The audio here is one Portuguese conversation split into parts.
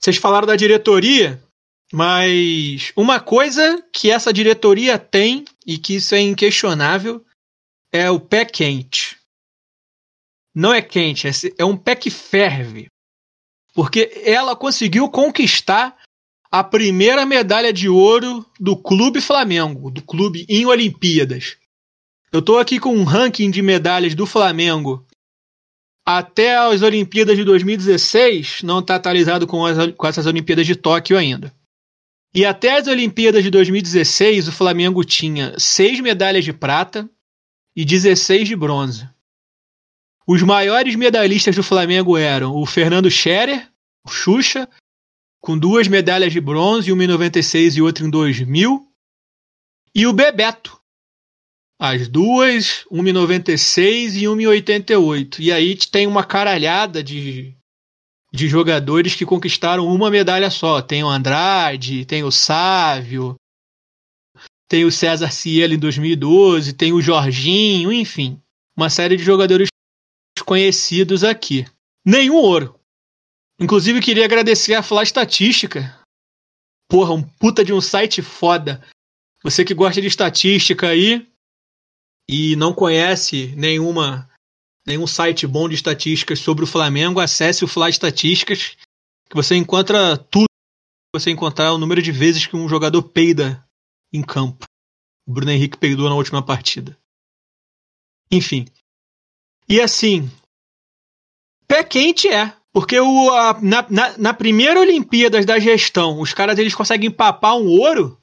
Vocês falaram da diretoria, mas uma coisa que essa diretoria tem e que isso é inquestionável é o pé quente. Não é quente, é, é um pé que ferve. Porque ela conseguiu conquistar a primeira medalha de ouro do Clube Flamengo, do clube em Olimpíadas. Eu estou aqui com um ranking de medalhas do Flamengo até as Olimpíadas de 2016, não está atualizado com, as, com essas Olimpíadas de Tóquio ainda. E até as Olimpíadas de 2016, o Flamengo tinha seis medalhas de prata e 16 de bronze. Os maiores medalhistas do Flamengo eram o Fernando Scherer, o Xuxa, com duas medalhas de bronze, uma em 96 e outra em 2000, e o Bebeto, as duas, uma em 96 e uma em 88. E aí tem uma caralhada de, de jogadores que conquistaram uma medalha só. Tem o Andrade, tem o Sávio, tem o César Cielo em 2012, tem o Jorginho, enfim. Uma série de jogadores conhecidos aqui. Nenhum ouro. Inclusive, queria agradecer a Fla Estatística. Porra, um puta de um site foda. Você que gosta de estatística aí e não conhece nenhuma nenhum site bom de estatísticas sobre o Flamengo, acesse o Fla Estatísticas, que você encontra tudo. Você encontrar o número de vezes que um jogador peida em campo. O Bruno Henrique peidou na última partida. Enfim. E assim, pé quente é. Porque o, a, na, na, na, primeira Olimpíadas da gestão, os caras eles conseguem papar um ouro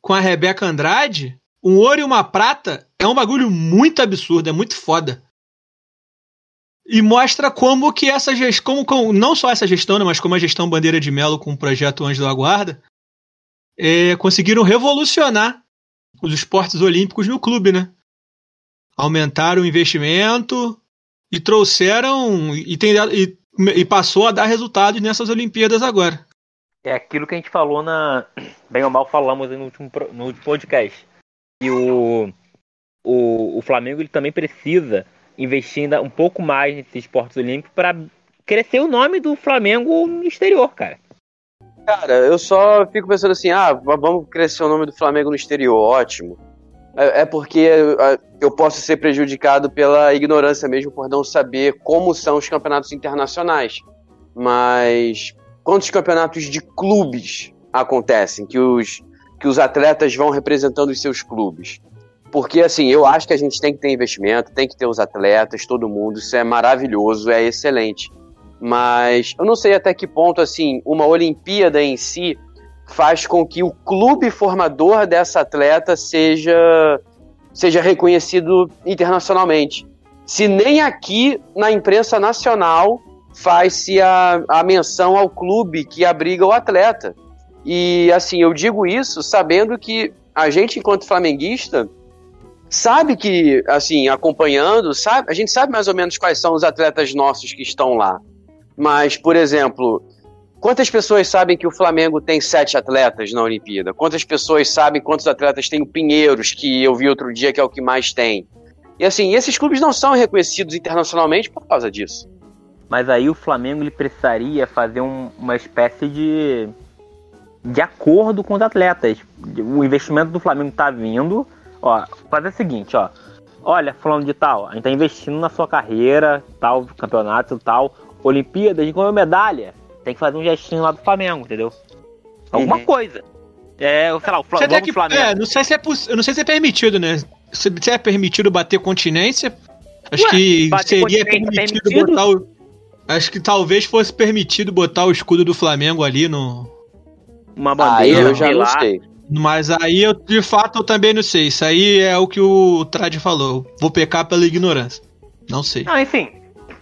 com a Rebeca Andrade. Um ouro e uma prata é um bagulho muito absurdo, é muito foda. E mostra como que essa gestão, como, como, não só essa gestão, né, mas como a gestão Bandeira de Melo com o projeto Anjo da Guarda, é, conseguiram revolucionar os esportes olímpicos no clube, né? Aumentaram o investimento e trouxeram e, tem, e e passou a dar resultados nessas Olimpíadas agora. É aquilo que a gente falou na. Bem ou mal falamos no último, no último podcast. E o, o, o Flamengo ele também precisa investir ainda um pouco mais nesses esportes olímpicos para crescer o nome do Flamengo no exterior, cara. Cara, eu só fico pensando assim, ah, vamos crescer o nome do Flamengo no exterior, ótimo. É, é porque eu posso ser prejudicado pela ignorância mesmo por não saber como são os campeonatos internacionais. Mas quantos campeonatos de clubes acontecem que os, que os atletas vão representando os seus clubes? Porque, assim, eu acho que a gente tem que ter investimento, tem que ter os atletas, todo mundo, isso é maravilhoso, é excelente. Mas eu não sei até que ponto, assim, uma Olimpíada em si faz com que o clube formador dessa atleta seja, seja reconhecido internacionalmente. Se nem aqui na imprensa nacional faz-se a, a menção ao clube que abriga o atleta. E assim, eu digo isso sabendo que a gente, enquanto flamenguista, sabe que, assim, acompanhando, sabe, a gente sabe mais ou menos quais são os atletas nossos que estão lá. Mas, por exemplo, Quantas pessoas sabem que o Flamengo tem sete atletas na Olimpíada? Quantas pessoas sabem quantos atletas tem o Pinheiros, que eu vi outro dia que é o que mais tem? E assim, esses clubes não são reconhecidos internacionalmente por causa disso. Mas aí o Flamengo ele precisaria fazer um, uma espécie de de acordo com os atletas. O investimento do Flamengo está vindo, ó, fazer o seguinte, ó. Olha, falando de tal, a gente tá investindo na sua carreira, tal campeonato, tal, Olimpíadas, a gente ganhou medalha tem que fazer um gestinho lá do Flamengo, entendeu? Alguma uhum. coisa. É, sei lá, o Flamengo. Que, Flamengo. É, não sei se é, eu não sei se é permitido, né? Se, se é permitido bater continência, acho Ué, que seria permitido, permitido, botar o. Acho que talvez fosse permitido botar o escudo do Flamengo ali no. Uma bandeira. Aí eu já não sei. Mas aí eu, de fato, eu também não sei. Isso aí é o que o Trad falou. Vou pecar pela ignorância. Não sei. Não, enfim,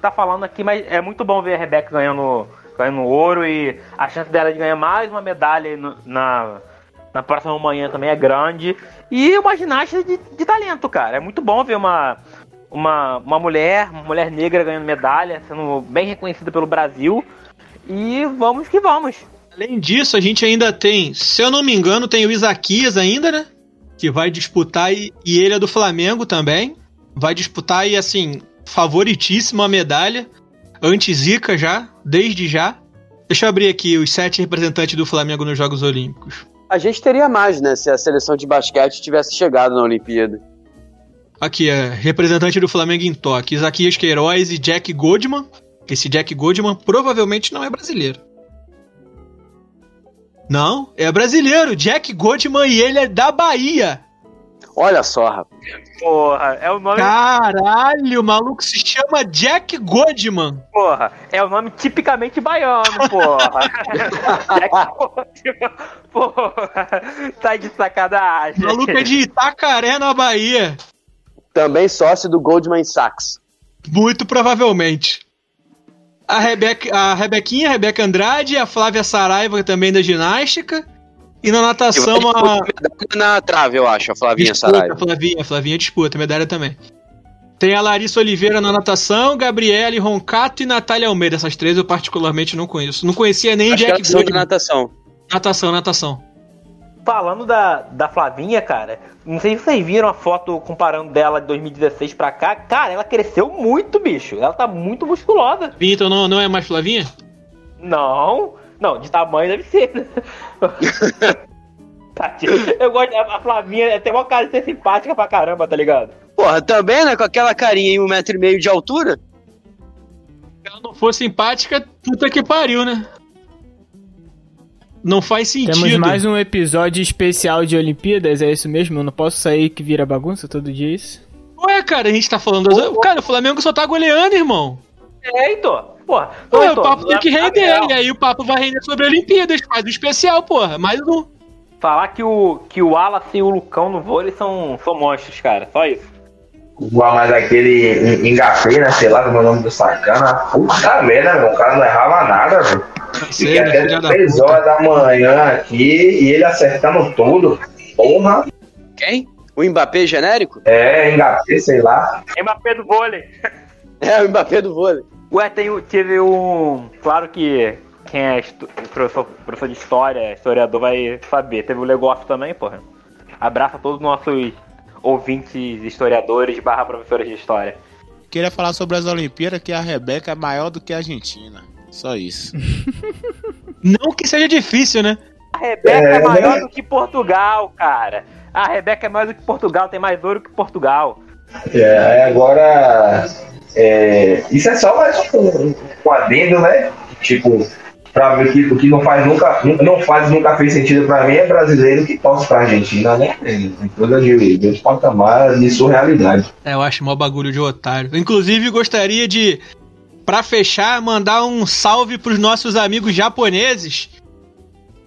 tá falando aqui, mas é muito bom ver a Rebeca ganhando ganhando ouro e a chance dela de ganhar mais uma medalha no, na, na próxima manhã também é grande. E uma ginasta de, de talento, cara. É muito bom ver uma, uma, uma mulher, uma mulher negra ganhando medalha, sendo bem reconhecida pelo Brasil. E vamos que vamos. Além disso, a gente ainda tem, se eu não me engano, tem o Isaquias ainda, né? Que vai disputar e, e ele é do Flamengo também. Vai disputar e assim, favoritíssimo a medalha anti-Zika já, desde já. Deixa eu abrir aqui os sete representantes do Flamengo nos Jogos Olímpicos. A gente teria mais, né? Se a seleção de basquete tivesse chegado na Olimpíada. Aqui é representante do Flamengo em Tóquio, Isaquias Queiroz e Jack Goldman. Esse Jack Goldman provavelmente não é brasileiro. Não, é brasileiro. Jack Goldman e ele é da Bahia. Olha só, rapaz. Porra, é o nome. Caralho, o maluco se chama Jack Goldman. Porra, é o nome tipicamente baiano, porra. Jack Goldman, porra, tá de O sacanagem. maluco é de Itacaré, na Bahia. Também sócio do Goldman Sachs. Muito provavelmente. A, Rebeca, a Rebequinha, a Rebeca Andrade, a Flávia Saraiva também da ginástica. E na natação a. Na trave, eu acho, a Flavinha Disputa, Saraiva. Flavinha, Flavinha disputa, medalha também. Tem a Larissa Oliveira na natação, Gabriele Roncato e Natália Almeida. Essas três eu particularmente não conheço. Não conhecia nem Acho que Jack Goldman. natação. Natação, natação. Falando da, da Flavinha, cara, não sei se vocês viram a foto comparando dela de 2016 pra cá. Cara, ela cresceu muito, bicho. Ela tá muito musculosa. Então não, não é mais Flavinha? Não, não, de tamanho deve ser, né? Eu gosto, a a Flavinha tem uma cara de ser simpática pra caramba, tá ligado? Porra, também, né? Com aquela carinha em um metro e meio de altura. Se ela não for simpática, puta que pariu, né? Não faz sentido. Temos mais um episódio especial de Olimpíadas, é isso mesmo? Eu não posso sair que vira bagunça todo dia isso? Ué, cara, a gente tá falando. das- Cara, o Flamengo só tá goleando, irmão. É, Heitor. Porra, Ué, Heitor, o papo tem que render. E aí o papo vai render sobre Olimpíadas. Faz um especial, porra. Mais um. Falar que o, que o Wallace e o Lucão no vôlei são, são monstros, cara. Só isso. Igual mais aquele engafei, né? Sei lá como é o nome do sacana. Puta merda, meu. O cara não errava nada, velho. Fiquei até filha da 3 puta. horas da manhã aqui e ele acertando tudo. Porra. Quem? O Mbappé genérico? É, engafei, sei lá. Mbappé do vôlei. É, o Mbappé do vôlei. Ué, tem, teve um. Claro que quem é professor, professor de história, historiador, vai saber. Teve o Legoff também, porra. Abraço a todos os nossos ouvintes, historiadores, barra professores de história. Queria falar sobre as Olimpíadas, que a Rebeca é maior do que a Argentina. Só isso. Não que seja difícil, né? A Rebeca é, É, maior né? do que Portugal, cara. A Rebeca é maior do que Portugal, tem mais ouro que Portugal. É, agora. é, isso é só mais um, um adendo, né? Tipo, pra ver que o que não faz nunca, não faz nunca fez sentido pra mim é brasileiro que torce pra Argentina, né? Tem coisa de, de patamar de surrealidade. É, eu acho mó bagulho de otário. Inclusive, gostaria de, pra fechar, mandar um salve pros nossos amigos japoneses.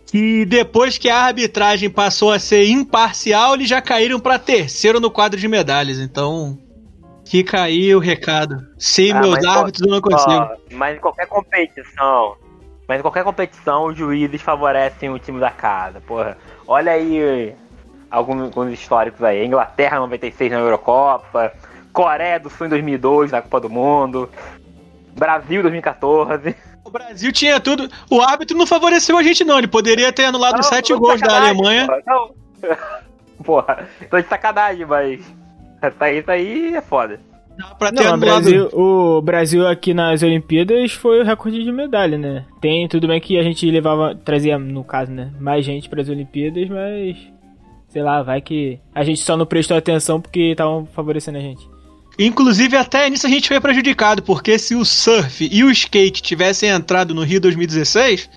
Que depois que a arbitragem passou a ser imparcial, eles já caíram pra terceiro no quadro de medalhas. Então, fica aí o recado. Sem Ah, meus árbitros, eu não consigo. Ó, mas em qualquer competição, mas em qualquer competição, os juízes favorecem o time da casa, porra. Olha aí alguns, alguns históricos aí. Inglaterra 96 na Eurocopa, Coreia do Sul em 2002 na Copa do Mundo, Brasil 2014. O Brasil tinha tudo. O árbitro não favoreceu a gente, não. Ele poderia ter anulado Não, sete gols da Alemanha. Porra, não. porra, tô de sacanagem, mas tá- isso aí é foda. Dá pra ter Não, anulado. Brasil, o Brasil aqui nas Olimpíadas foi o recorde de medalha, né? Tem, tudo bem que a gente levava, trazia, no caso, né? Mais gente para as Olimpíadas, mas. Sei lá, vai que. A gente só não prestou atenção porque estavam favorecendo a gente. Inclusive, até nisso a gente foi prejudicado, porque se o surf e o skate tivessem entrado no Rio 2016,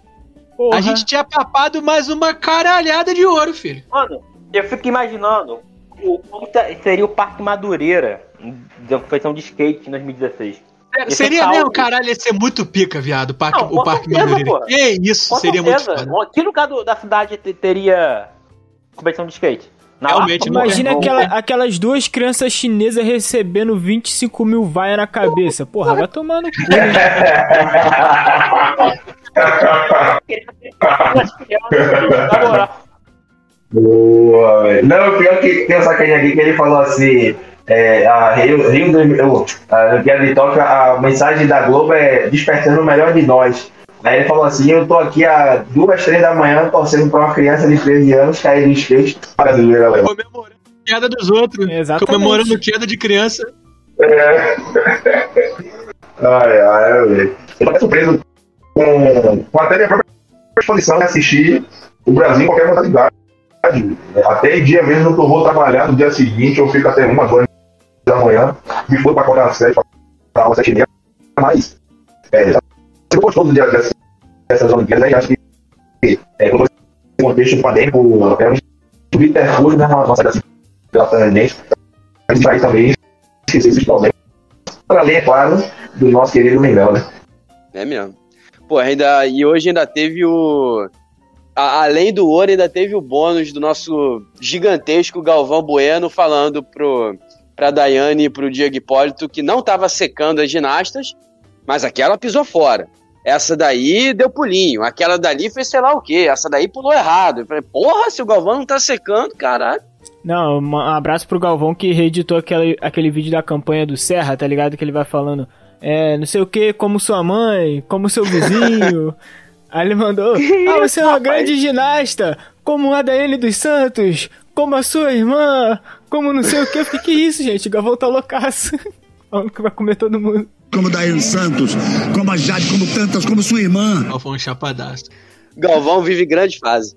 Porra. a gente tinha papado mais uma caralhada de ouro, filho. Mano, eu fico imaginando o- como tá- seria o Parque Madureira da competição de skate em 2016. É, Esse seria salto. mesmo, caralho, ia ser muito pica, viado, o Parque, Não, o parque certeza, Madureira. Que isso, Com seria muito certeza. foda. Que lugar do- da cidade te- teria competição de skate? Na Realmente? Imagina Não, aquela- aquelas duas crianças chinesas recebendo 25 mil vaia na cabeça. Porra, vai tomar no cu. Na moral. Boa, velho. Não, o pior que tem um sacaninha aqui que ele falou assim. É, a Rio, Rio do- a Olimpíada de Tóquio, a mensagem da Globo é despertando o melhor de nós. Aí ele falou assim: Eu tô aqui às duas, três da manhã torcendo pra uma criança de 13 anos cair no skate brasileira, galera. Comemorando queda dos outros, Exatamente. comemorando queda de criança. É. Ai, ai, velho. Eu tô surpreso com, com até minha própria disposição de assistir o Brasil em qualquer modalidade. Até dia mesmo que eu vou trabalhar no dia seguinte, eu fico até uma, duas da manhã, me for para acordar às sete, para às sete e meia, mas é, do dia dessas, dessas Olimpíadas aí, acho que é, esse contexto pandêmico é um subterfúgio, né, uma nossa pela tangente, também esquecer esses problemas. Para além, é claro, do nosso querido Mengão, né? É mesmo. Pô, ainda, e hoje ainda teve o. além do ouro, ainda teve o bônus do nosso gigantesco Galvão Bueno falando pro, pra Daiane e pro Diego Hipólito que não tava secando as ginastas, mas aquela pisou fora. Essa daí deu pulinho, aquela dali fez sei lá o quê, essa daí pulou errado. Eu falei, porra, se o Galvão não tá secando, caralho. Não, um abraço pro Galvão que reeditou aquele, aquele vídeo da campanha do Serra, tá ligado? Que ele vai falando, é, não sei o que, como sua mãe, como seu vizinho. Aí ele mandou, ah, você é uma grande ginasta, como a Daiane dos Santos, como a sua irmã, como não sei o que. Eu fiquei, que isso, gente? O Galvão tá loucaço. Falando que vai comer todo mundo. Como Daiane Santos, como a Jade, como tantas, como sua irmã. Galvão Chapadaço. Galvão vive grande fase.